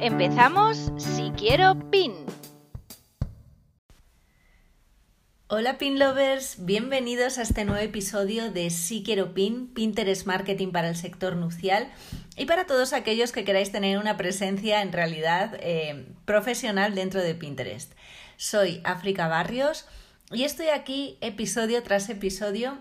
Empezamos Si Quiero Pin. Hola Pin Lovers, bienvenidos a este nuevo episodio de Si Quiero Pin, Pinterest Marketing para el sector nupcial y para todos aquellos que queráis tener una presencia en realidad eh, profesional dentro de Pinterest. Soy África Barrios y estoy aquí episodio tras episodio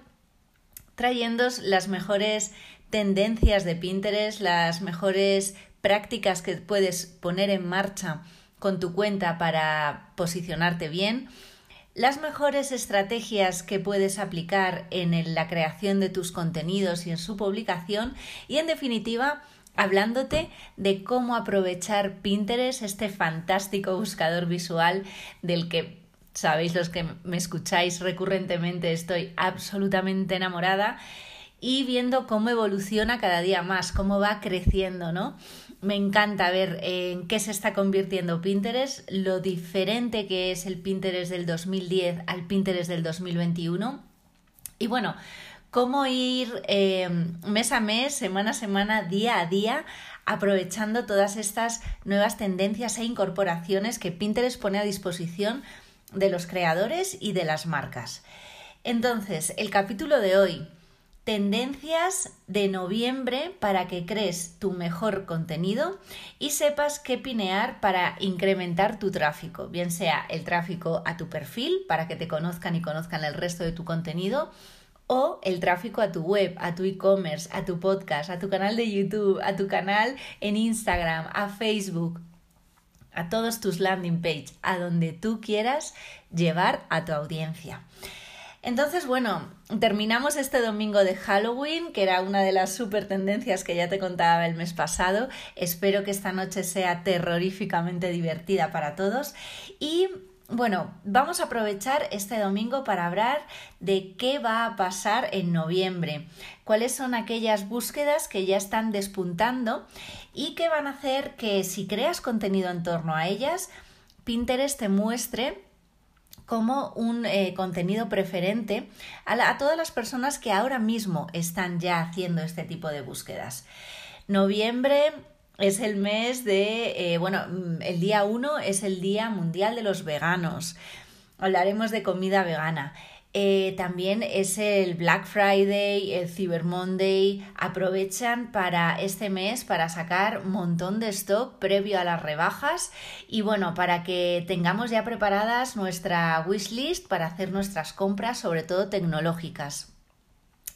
trayéndos las mejores tendencias de Pinterest, las mejores prácticas que puedes poner en marcha con tu cuenta para posicionarte bien, las mejores estrategias que puedes aplicar en la creación de tus contenidos y en su publicación y en definitiva hablándote de cómo aprovechar Pinterest, este fantástico buscador visual del que sabéis los que me escucháis recurrentemente estoy absolutamente enamorada y viendo cómo evoluciona cada día más, cómo va creciendo, ¿no? Me encanta ver en qué se está convirtiendo Pinterest, lo diferente que es el Pinterest del 2010 al Pinterest del 2021. Y bueno, cómo ir eh, mes a mes, semana a semana, día a día, aprovechando todas estas nuevas tendencias e incorporaciones que Pinterest pone a disposición de los creadores y de las marcas. Entonces, el capítulo de hoy tendencias de noviembre para que crees tu mejor contenido y sepas qué pinear para incrementar tu tráfico, bien sea el tráfico a tu perfil para que te conozcan y conozcan el resto de tu contenido o el tráfico a tu web, a tu e-commerce, a tu podcast, a tu canal de YouTube, a tu canal en Instagram, a Facebook, a todos tus landing page, a donde tú quieras llevar a tu audiencia. Entonces, bueno, terminamos este domingo de Halloween, que era una de las super tendencias que ya te contaba el mes pasado. Espero que esta noche sea terroríficamente divertida para todos. Y bueno, vamos a aprovechar este domingo para hablar de qué va a pasar en noviembre, cuáles son aquellas búsquedas que ya están despuntando y que van a hacer que si creas contenido en torno a ellas, Pinterest te muestre como un eh, contenido preferente a, todas las personas que ahora mismo están ya haciendo este tipo de búsquedas. Noviembre es el mes de, eh, bueno, mm, el día 1 es el Día Mundial de los Veganos. Hablaremos de comida vegana. Eh, también es el Black Friday, el Cyber Monday. Aprovechan para este mes para sacar un montón de stock previo a las rebajas y bueno, para que tengamos ya preparadas nuestra wishlist para hacer nuestras compras, sobre todo tecnológicas.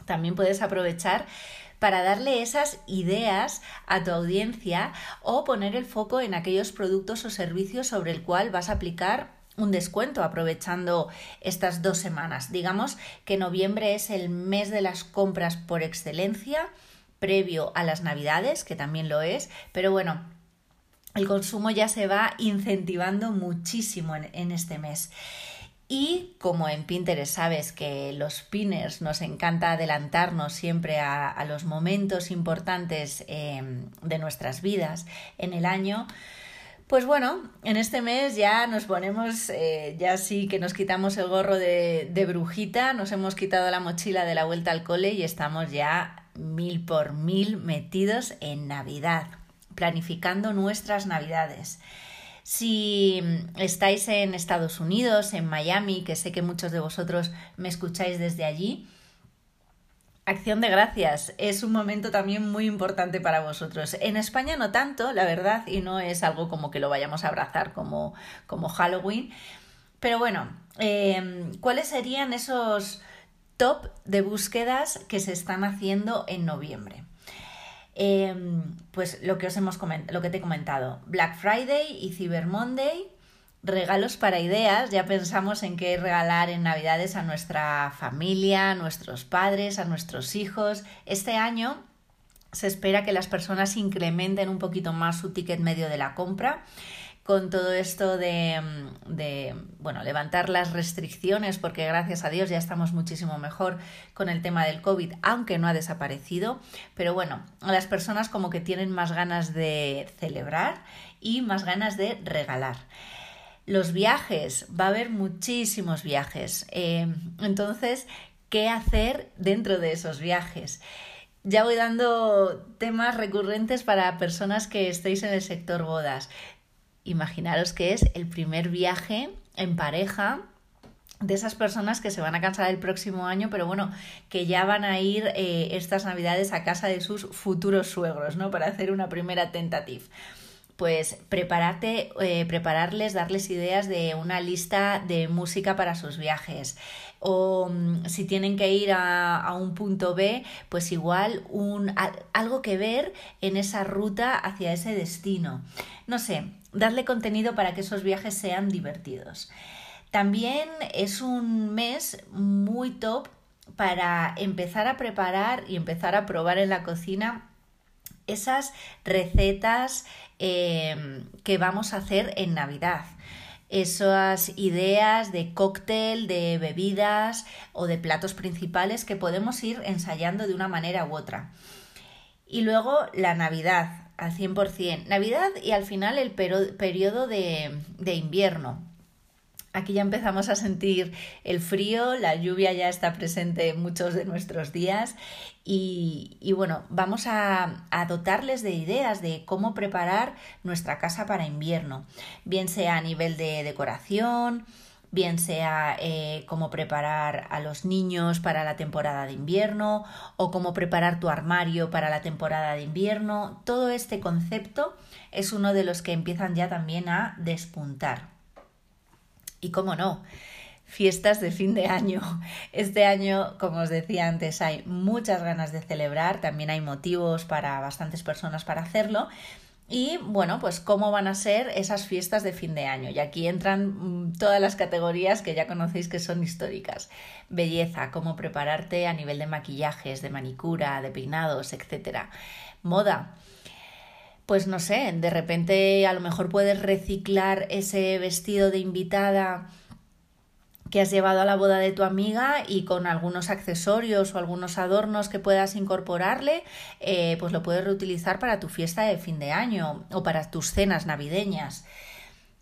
También puedes aprovechar para darle esas ideas a tu audiencia o poner el foco en aquellos productos o servicios sobre el cual vas a aplicar un descuento aprovechando estas dos semanas. Digamos que noviembre es el mes de las compras por excelencia, previo a las navidades, que también lo es, pero bueno, el consumo ya se va incentivando muchísimo en, este mes. Y como en Pinterest sabes que los pinners nos encanta adelantarnos siempre a, los momentos importantes eh, de nuestras vidas en el año, pues bueno, en este mes ya nos ponemos, eh, ya sí que nos quitamos el gorro de, de, brujita, nos hemos quitado la mochila de la vuelta al cole y estamos ya mil por mil metidos en Navidad, planificando nuestras Navidades. Si estáis en Estados Unidos, en Miami, que sé que muchos de vosotros me escucháis desde allí, Acción de gracias es un momento también muy importante para vosotros. En España no tanto, la verdad, y no es algo como que lo vayamos a abrazar como, como Halloween. Pero bueno, em, ¿cuáles serían esos top de búsquedas que se están haciendo en noviembre? Em, pues lo que os hemos lo que te he comentado, Black Friday y Cyber Monday, regalos para ideas, ya pensamos en qué regalar en Navidades a nuestra familia, a nuestros padres, a nuestros hijos. Este año se espera que las personas incrementen un poquito más su ticket medio de la compra con todo esto de, de, bueno, levantar las restricciones, porque gracias a Dios ya estamos muchísimo mejor con el tema del COVID, aunque no ha desaparecido. Pero bueno, las personas como que tienen más ganas de celebrar y más ganas de regalar. Los viajes, va a haber muchísimos viajes. Eh, entonces, ¿qué hacer dentro de esos viajes? Ya voy dando temas recurrentes para personas que estéis en el sector bodas. Imaginaros que es el primer viaje en pareja de esas personas que se van a cansar el próximo año, pero bueno, que ya van a ir eh, estas navidades a casa de sus futuros suegros, ¿no? Para hacer una primera tentativa pues prepararte, eh, prepararles, darles ideas de una lista de música para sus viajes. O mm, si tienen que ir a, un punto B, pues igual un, algo que ver en esa ruta hacia ese destino. No sé, darle contenido para que esos viajes sean divertidos. También es un mes muy top para empezar a preparar y empezar a probar en la cocina esas recetas em, que vamos a hacer en Navidad. Esas ideas de cóctel, de bebidas o de platos principales que podemos ir ensayando de una manera u otra. Y luego la Navidad, al 100%. Navidad y al final el periodo de, de invierno. Aquí ya empezamos a sentir el frío, la lluvia ya está presente en muchos de nuestros días y, bueno, vamos a, dotarles de ideas de cómo preparar nuestra casa para invierno, bien sea a nivel de decoración, bien sea eh, cómo preparar a los niños para la temporada de invierno o cómo preparar tu armario para la temporada de invierno. Todo este concepto es uno de los que empiezan ya también a despuntar. Y cómo no, fiestas de fin de año. Este año, como os decía antes, hay muchas ganas de celebrar, también hay motivos para bastantes personas para hacerlo. Y bueno, pues cómo van a ser esas fiestas de fin de año. Y aquí entran mm, todas las categorías que ya conocéis que son históricas. Belleza, cómo prepararte a nivel de maquillajes, de manicura, de peinados, etc. Moda, pues no sé, de repente a lo mejor puedes reciclar ese vestido de invitada que has llevado a la boda de tu amiga y con algunos accesorios o algunos adornos que puedas incorporarle, eh, pues lo puedes reutilizar para tu fiesta de fin de año o para tus cenas navideñas.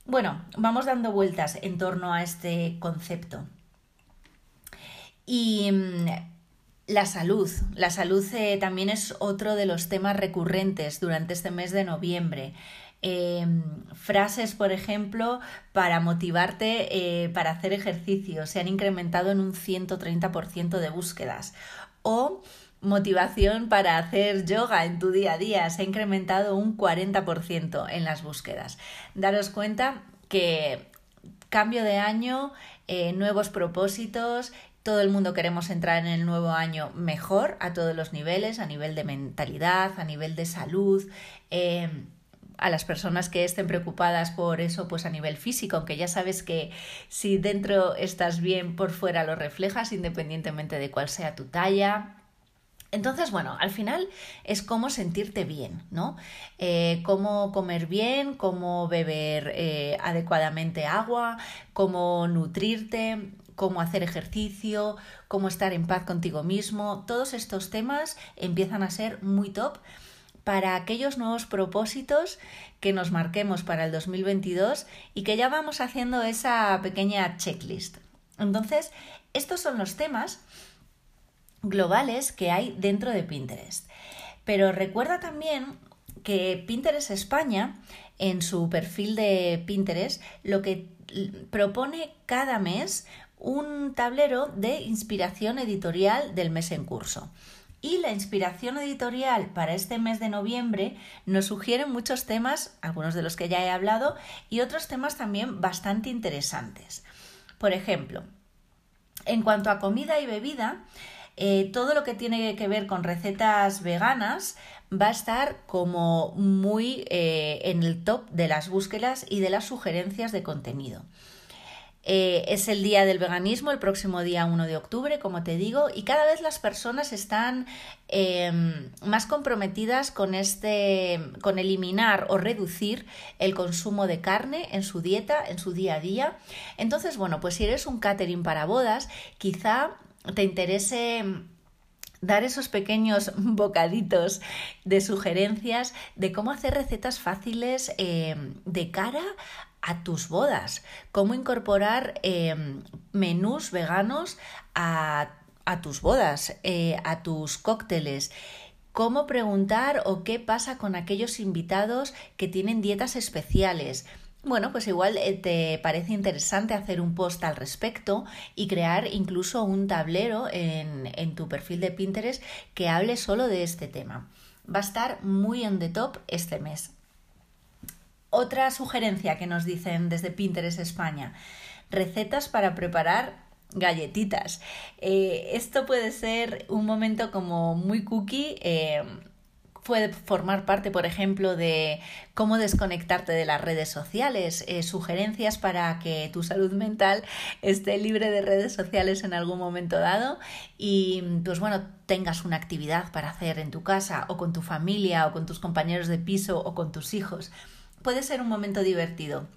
Bueno, vamos dando vueltas en torno a este concepto. Y mm, la salud. La salud eh, también es otro de los temas recurrentes durante este mes de noviembre. Em, frases, por ejemplo, para motivarte eh, para hacer ejercicio se han incrementado en un 130% de búsquedas. O motivación para hacer yoga en tu día a día se ha incrementado un 40% en las búsquedas. Daros cuenta que cambio de año, eh, nuevos propósitos, todo el mundo queremos entrar en el nuevo año mejor a todos los niveles, a nivel de mentalidad, a nivel de salud. Em, a las personas que estén preocupadas por eso, pues a nivel físico, aunque ya sabes que si dentro estás bien, por fuera lo reflejas, independientemente de cuál sea tu talla, entonces, bueno, al final es cómo sentirte bien, ¿no? Eh, cómo comer bien, cómo beber eh, adecuadamente agua, cómo nutrirte, cómo hacer ejercicio, cómo estar en paz contigo mismo. Todos estos temas empiezan a ser muy top para aquellos nuevos propósitos que nos marquemos para el 2022 y que ya vamos haciendo esa pequeña checklist. Entonces, estos son los temas globales que hay dentro de Pinterest. Pero recuerda también que Pinterest España, en su perfil de Pinterest, lo que propone cada mes un tablero de inspiración editorial del mes en curso. Y la inspiración editorial para este mes de noviembre nos sugiere muchos temas, algunos de los que ya he hablado, y otros temas también bastante interesantes. Por ejemplo, en cuanto a comida y bebida, eh, todo lo que tiene que ver con recetas veganas va a estar como muy eh, en el top de las búsquedas y de las sugerencias de contenido. Eh, es el día del veganismo, el próximo día 1 de octubre, como te digo, y cada vez las personas están em, más comprometidas con este, con eliminar o reducir el consumo de carne en su dieta, en su día a día. Entonces, bueno, pues si eres un catering para bodas, quizá te interese dar esos pequeños bocaditos de sugerencias de cómo hacer recetas fáciles em, de cara a tus bodas, cómo incorporar em, menús veganos a, tus bodas, eh, a tus cócteles cómo preguntar o qué pasa con aquellos invitados que tienen dietas especiales. Bueno, pues igual eh, te parece interesante hacer un post al respecto y crear incluso un tablero en, en tu perfil de Pinterest que hable solo de este tema. Va a estar muy on the top este mes. Otra sugerencia que nos dicen desde Pinterest España, recetas para preparar galletitas. Eh, esto puede ser un momento como muy cookie. Eh, puede formar parte, por ejemplo, de cómo desconectarte de las redes sociales, eh, sugerencias para que tu salud mental esté libre de redes sociales en algún momento dado y, pues bueno, tengas una actividad para hacer en tu casa o con tu familia o con tus compañeros de piso o con tus hijos. Puede ser un momento divertido.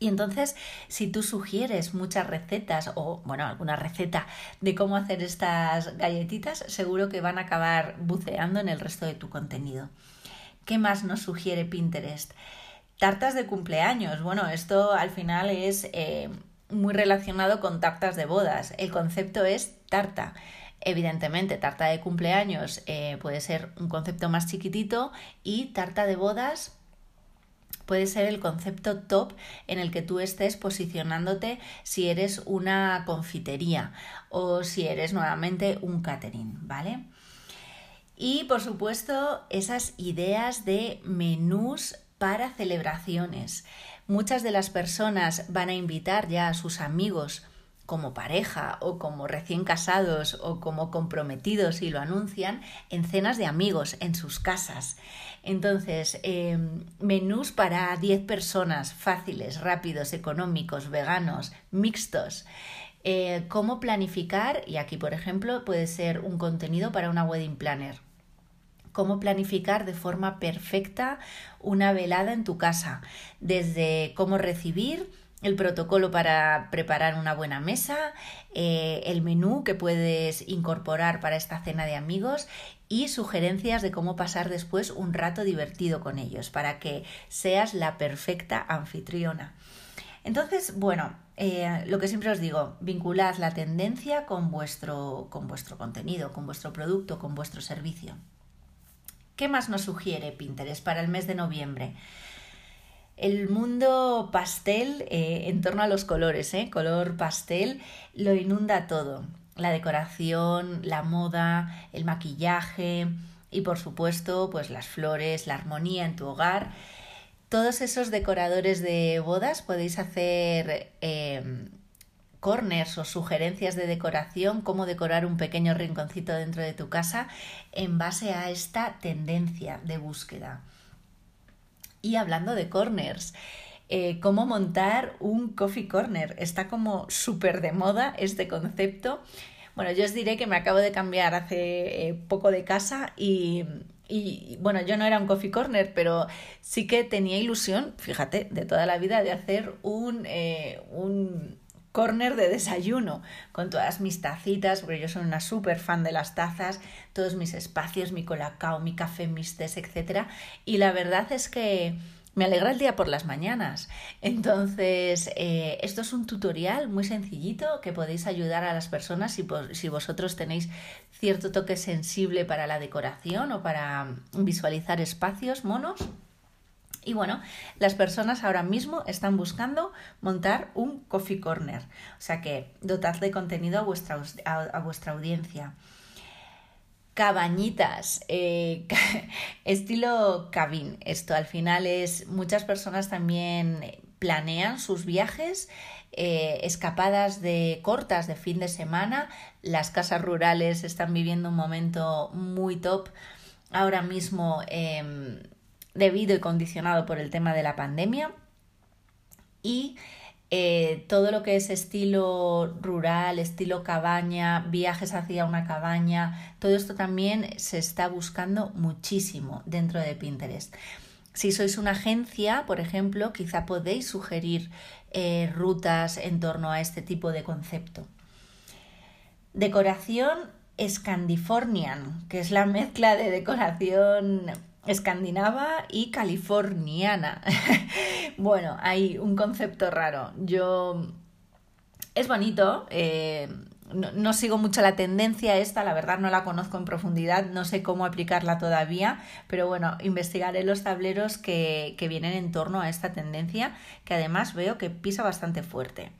Y entonces, si tú sugieres muchas recetas o, bueno, alguna receta de cómo hacer estas galletitas, seguro que van a acabar buceando en el resto de tu contenido. ¿Qué más nos sugiere Pinterest? Tartas de cumpleaños. Bueno, esto al final es eh, muy relacionado con tartas de bodas. El concepto es tarta. Evidentemente, tarta de cumpleaños eh, puede ser un concepto más chiquitito y tarta de bodas puede ser el concepto top en el que tú estés posicionándote si eres una confitería o si eres nuevamente un catering, ¿vale? Y por supuesto, esas ideas de menús para celebraciones. Muchas de las personas van a invitar ya a sus amigos como pareja o como recién casados o como comprometidos y lo anuncian en cenas de amigos en sus casas. Entonces, em, menús para 10 personas, fáciles, rápidos, económicos, veganos, mixtos. Eh, cómo planificar, y aquí por ejemplo puede ser un contenido para una wedding planner. Cómo planificar de forma perfecta una velada en tu casa, desde cómo recibir, el protocolo para preparar una buena mesa, eh, el menú que puedes incorporar para esta cena de amigos y sugerencias de cómo pasar después un rato divertido con ellos para que seas la perfecta anfitriona. Entonces, bueno, eh, lo que siempre os digo, vinculad la tendencia con vuestro, con vuestro contenido, con vuestro producto, con vuestro servicio. ¿Qué más nos sugiere Pinterest para el mes de noviembre? El mundo pastel eh, en torno a los colores, ¿eh? color pastel, lo inunda todo. La decoración, la moda, el maquillaje y por supuesto pues las flores, la armonía en tu hogar. Todos esos decoradores de bodas podéis hacer em, corners o sugerencias de decoración, cómo decorar un pequeño rinconcito dentro de tu casa en base a esta tendencia de búsqueda. Y hablando de corners, eh, cómo montar un coffee corner. Está como súper de moda este concepto. Bueno, yo os diré que me acabo de cambiar hace eh, poco de casa y, bueno, yo no era un coffee corner, pero sí que tenía ilusión, fíjate, de toda la vida de hacer un, eh, un corner de desayuno con todas mis tacitas, porque yo soy una súper fan de las tazas, todos mis espacios, mi colacao, mi café, mis tés, etc. Y la verdad es que me alegra el día por las mañanas. Entonces, eh, esto es un tutorial muy sencillito que podéis ayudar a las personas si, vosotros tenéis cierto toque sensible para la decoración o para visualizar espacios monos y bueno, las personas ahora mismo están buscando montar un coffee corner, o sea que dotad de contenido a vuestra, a, vuestra audiencia. Cabañitas, eh, estilo cabin. Esto al final es, muchas personas también planean sus viajes, eh, escapadas de cortas de fin de semana. Las casas rurales están viviendo un momento muy top ahora mismo. Em, debido y condicionado por el tema de la pandemia. Y Eh, todo lo que es estilo rural, estilo cabaña, viajes hacia una cabaña, todo esto también se está buscando muchísimo dentro de Pinterest. Si sois una agencia, por ejemplo, quizá podéis sugerir eh, rutas en torno a este tipo de concepto. Decoración Scandifornian, que es la mezcla de decoración escandinava y californiana. bueno, hay un concepto raro. Yo... Es bonito, eh, no, sigo mucho la tendencia esta, la verdad no la conozco en profundidad, no sé cómo aplicarla todavía, pero bueno, investigaré los tableros que, que vienen en torno a esta tendencia, que además veo que pisa bastante fuerte.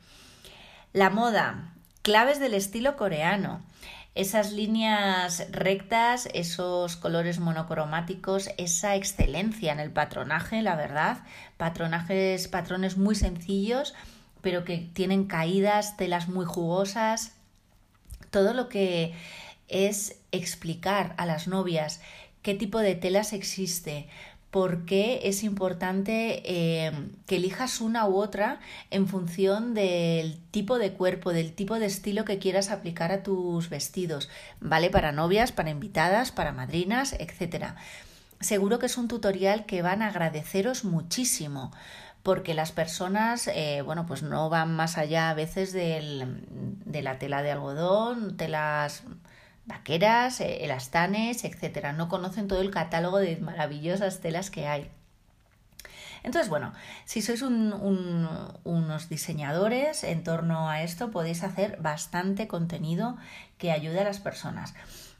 La moda, claves del estilo coreano esas líneas rectas, esos colores monocromáticos, esa excelencia en el patronaje, la verdad, patronajes, patrones muy sencillos, pero que tienen caídas, telas muy jugosas, todo lo que es explicar a las novias qué tipo de telas existe, por qué es importante eh, que elijas una u otra en función del tipo de cuerpo, del tipo de estilo que quieras aplicar a tus vestidos. Vale para novias, para invitadas, para madrinas, etc. Seguro que es un tutorial que van a agradeceros muchísimo porque las personas, eh, bueno, pues no van más allá a veces del, de la tela de algodón, telas vaqueras, eh, elastanes, etcétera. No conocen todo el catálogo de maravillosas telas que hay. Entonces, bueno, si sois unos diseñadores en torno a esto, podéis hacer bastante contenido que ayude a las personas.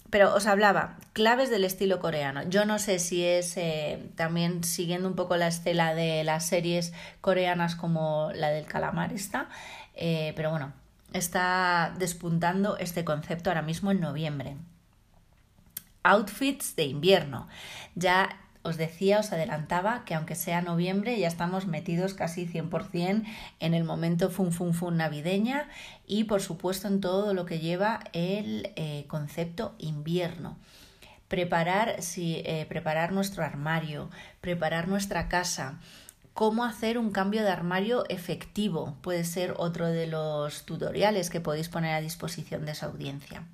Pero os hablaba, claves del estilo coreano. Yo no sé si es eh, también siguiendo un poco la estela de las series coreanas como la del calamar esta, eh, pero bueno, está despuntando este concepto ahora mismo en noviembre. Outfits de invierno. Ya os decía, os adelantaba que aunque sea noviembre ya estamos metidos casi 100% en el momento fun fun fun navideña y por supuesto en todo lo que lleva el eh, concepto invierno. Preparar, eh, preparar nuestro armario, preparar nuestra casa, cómo hacer un cambio de armario efectivo. Puede ser otro de los tutoriales que podéis poner a disposición de esa audiencia.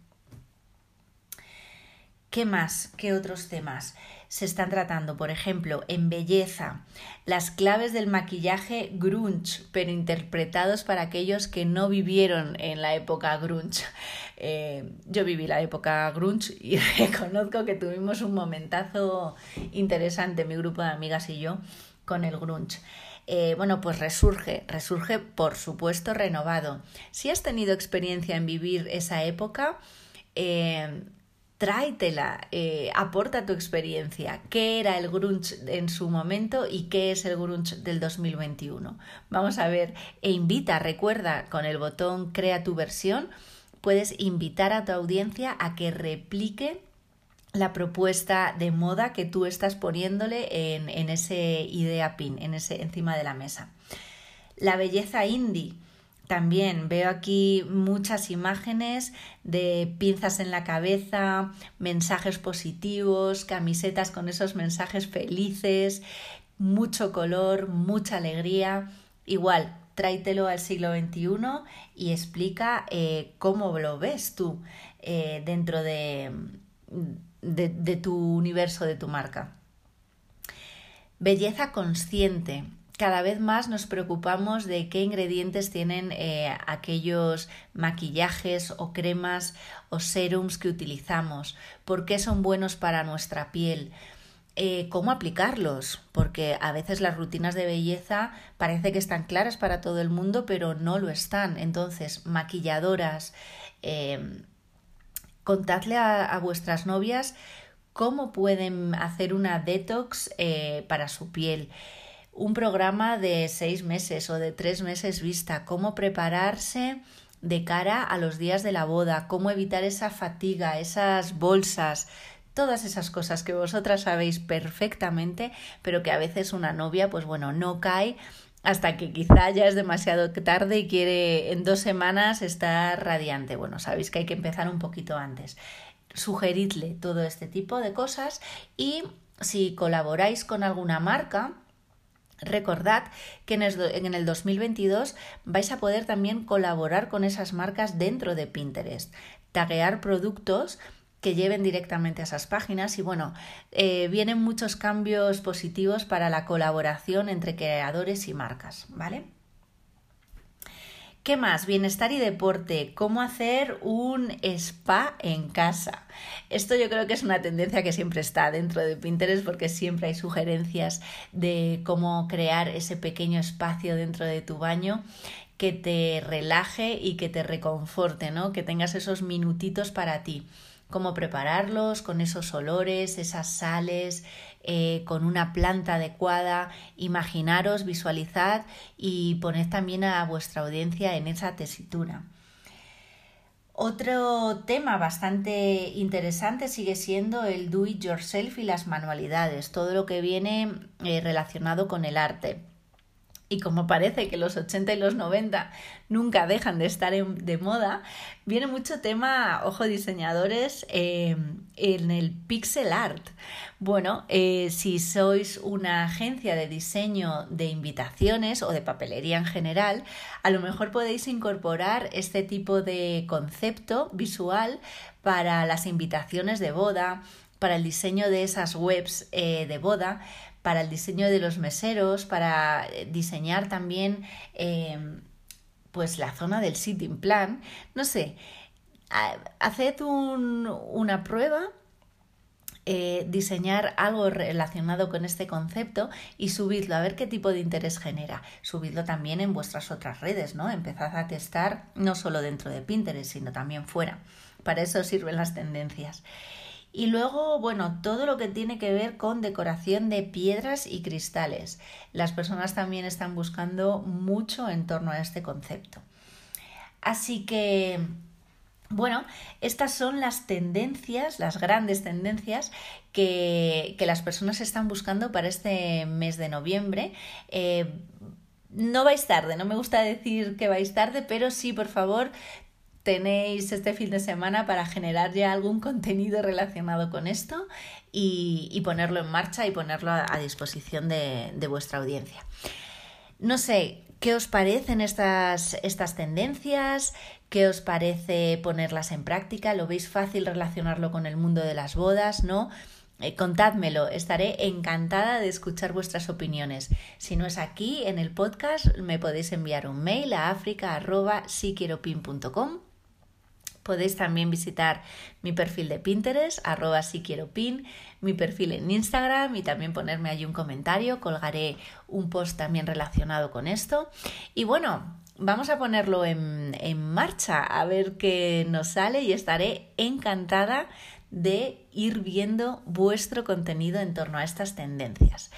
¿Qué más? ¿Qué otros temas se están tratando? Por ejemplo, en belleza, las claves del maquillaje grunge, pero interpretados para aquellos que no vivieron en la época grunge. Eh, yo viví la época grunge y reconozco que tuvimos un momentazo interesante, mi grupo de amigas y yo, con el grunge. Eh, bueno, pues resurge, resurge por supuesto renovado. Si has tenido experiencia en vivir esa época, eh, tráetela, eh, aporta tu experiencia. ¿Qué era el grunge en su momento y qué es el grunge del 2021? Vamos a ver e invita, recuerda, con el botón Crea tu versión, puedes invitar a tu audiencia a que replique la propuesta de moda que tú estás poniéndole en, en ese idea pin, en ese encima de la mesa. La belleza indie. También veo aquí muchas imágenes de pinzas en la cabeza, mensajes positivos, camisetas con esos mensajes felices, mucho color, mucha alegría. Igual, tráetelo al siglo XXI y explica eh, cómo lo ves tú eh, dentro de, de, tu universo, de tu marca. Belleza consciente. Cada vez más nos preocupamos de qué ingredientes tienen eh, aquellos maquillajes o cremas o serums que utilizamos, por qué son buenos para nuestra piel, eh, cómo aplicarlos, porque a veces las rutinas de belleza parece que están claras para todo el mundo, pero no lo están. Entonces, maquilladoras, eh, contadle a, vuestras novias cómo pueden hacer una detox eh, para su piel. Un programa de seis meses o de tres meses vista, cómo prepararse de cara a los días de la boda, cómo evitar esa fatiga, esas bolsas, todas esas cosas que vosotras sabéis perfectamente, pero que a veces una novia, pues bueno, no cae hasta que quizá ya es demasiado tarde y quiere en dos semanas estar radiante. Bueno, sabéis que hay que empezar un poquito antes. Sugeridle todo este tipo de cosas y si colaboráis con alguna marca, Recordad que en el 2022 vais a poder también colaborar con esas marcas dentro de Pinterest, taguear productos que lleven directamente a esas páginas y bueno, eh, vienen muchos cambios positivos para la colaboración entre creadores y marcas, ¿vale? ¿Qué más? Bienestar y deporte. ¿Cómo hacer un spa en casa? Esto yo creo que es una tendencia que siempre está dentro de Pinterest porque siempre hay sugerencias de cómo crear ese pequeño espacio dentro de tu baño que te relaje y que te reconforte, ¿no? Que tengas esos minutitos para ti cómo prepararlos con esos olores, esas sales, eh, con una planta adecuada. Imaginaros, visualizad y poned también a vuestra audiencia en esa tesitura. Otro tema bastante interesante sigue siendo el do it yourself y las manualidades, todo lo que viene eh, relacionado con el arte. Y como parece que los 80 y los 90 nunca dejan de estar de moda, viene mucho tema, ojo diseñadores, eh, en el pixel art. Bueno, eh, si sois una agencia de diseño de invitaciones o de papelería en general, a lo mejor podéis incorporar este tipo de concepto visual para las invitaciones de boda, para el diseño de esas webs eh, de boda, para el diseño de los meseros, para eh, diseñar también em, pues la zona del sitting plan. No sé, haced una prueba eh, diseñar algo relacionado con este concepto y subidlo a ver qué tipo de interés genera. Subidlo también en vuestras otras redes, ¿no? Empezad a testar no solo dentro de Pinterest, sino también fuera. Para eso sirven las tendencias. Y luego, bueno, todo lo que tiene que ver con decoración de piedras y cristales. Las personas también están buscando mucho en torno a este concepto. Así que, bueno, estas son las tendencias, las grandes tendencias que, las personas están buscando para este mes de noviembre. Eh, no vais tarde, no me gusta decir que vais tarde, pero sí, por favor, tenéis este fin de semana para generar ya algún contenido relacionado con esto y, ponerlo en marcha y ponerlo a, disposición de, vuestra audiencia. No sé, ¿qué os parecen estas, estas tendencias? ¿Qué os parece ponerlas en práctica? ¿Lo veis fácil relacionarlo con el mundo de las bodas? ¿No? Eh, contádmelo, estaré encantada de escuchar vuestras opiniones. Si no es aquí en el podcast, me podéis enviar un mail a africa.siquieropin.com Podéis también visitar mi perfil de Pinterest, arroba si quiero pin, mi perfil en Instagram y también ponerme allí un comentario. Colgaré un post también relacionado con esto. Y bueno, vamos a ponerlo en, en marcha a ver qué nos sale y estaré encantada de ir viendo vuestro contenido en torno a estas tendencias.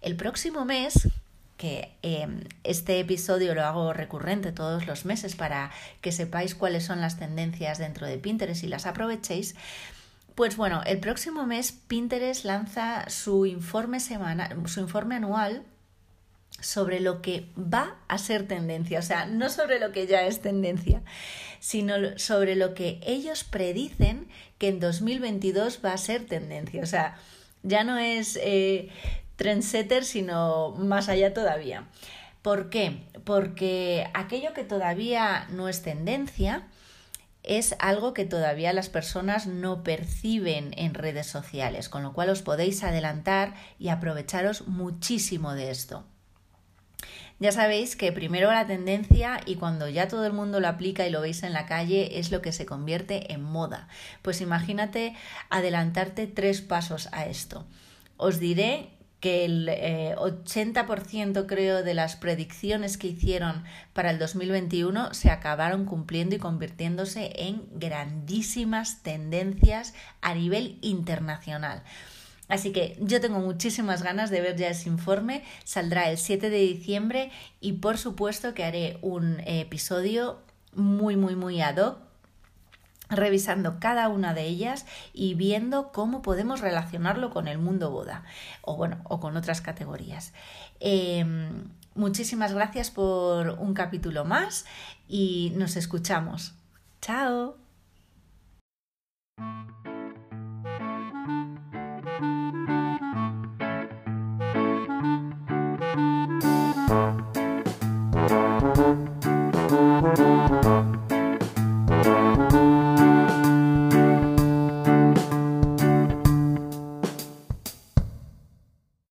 El próximo mes que em, este episodio lo hago recurrente todos los meses para que sepáis cuáles son las tendencias dentro de Pinterest y las aprovechéis. Pues bueno, el próximo mes Pinterest lanza su informe semanal, su informe anual sobre lo que va a ser tendencia, o sea, no sobre lo que ya es tendencia, sino sobre lo que ellos predicen que en 2022 va a ser tendencia, o sea, ya no es eh, trendsetter, sino más allá todavía. ¿Por qué? Porque aquello que todavía no es tendencia es algo que todavía las personas no perciben en redes sociales, con lo cual os podéis adelantar y aprovecharos muchísimo de esto. Ya sabéis que primero la tendencia y cuando ya todo el mundo lo aplica y lo veis en la calle es lo que se convierte en moda. Pues imagínate adelantarte tres pasos a esto. Os diré que el 80% eh, creo de las predicciones que hicieron para el 2021 se acabaron cumpliendo y convirtiéndose en grandísimas tendencias a nivel internacional. Así que yo tengo muchísimas ganas de ver ya ese informe. Saldrá el 7 de diciembre y por supuesto que haré un episodio muy, muy, muy ad hoc revisando cada una de ellas y viendo cómo podemos relacionarlo con el mundo boda o bueno o con otras categorías. Em, muchísimas gracias por un capítulo más y nos escuchamos. Chao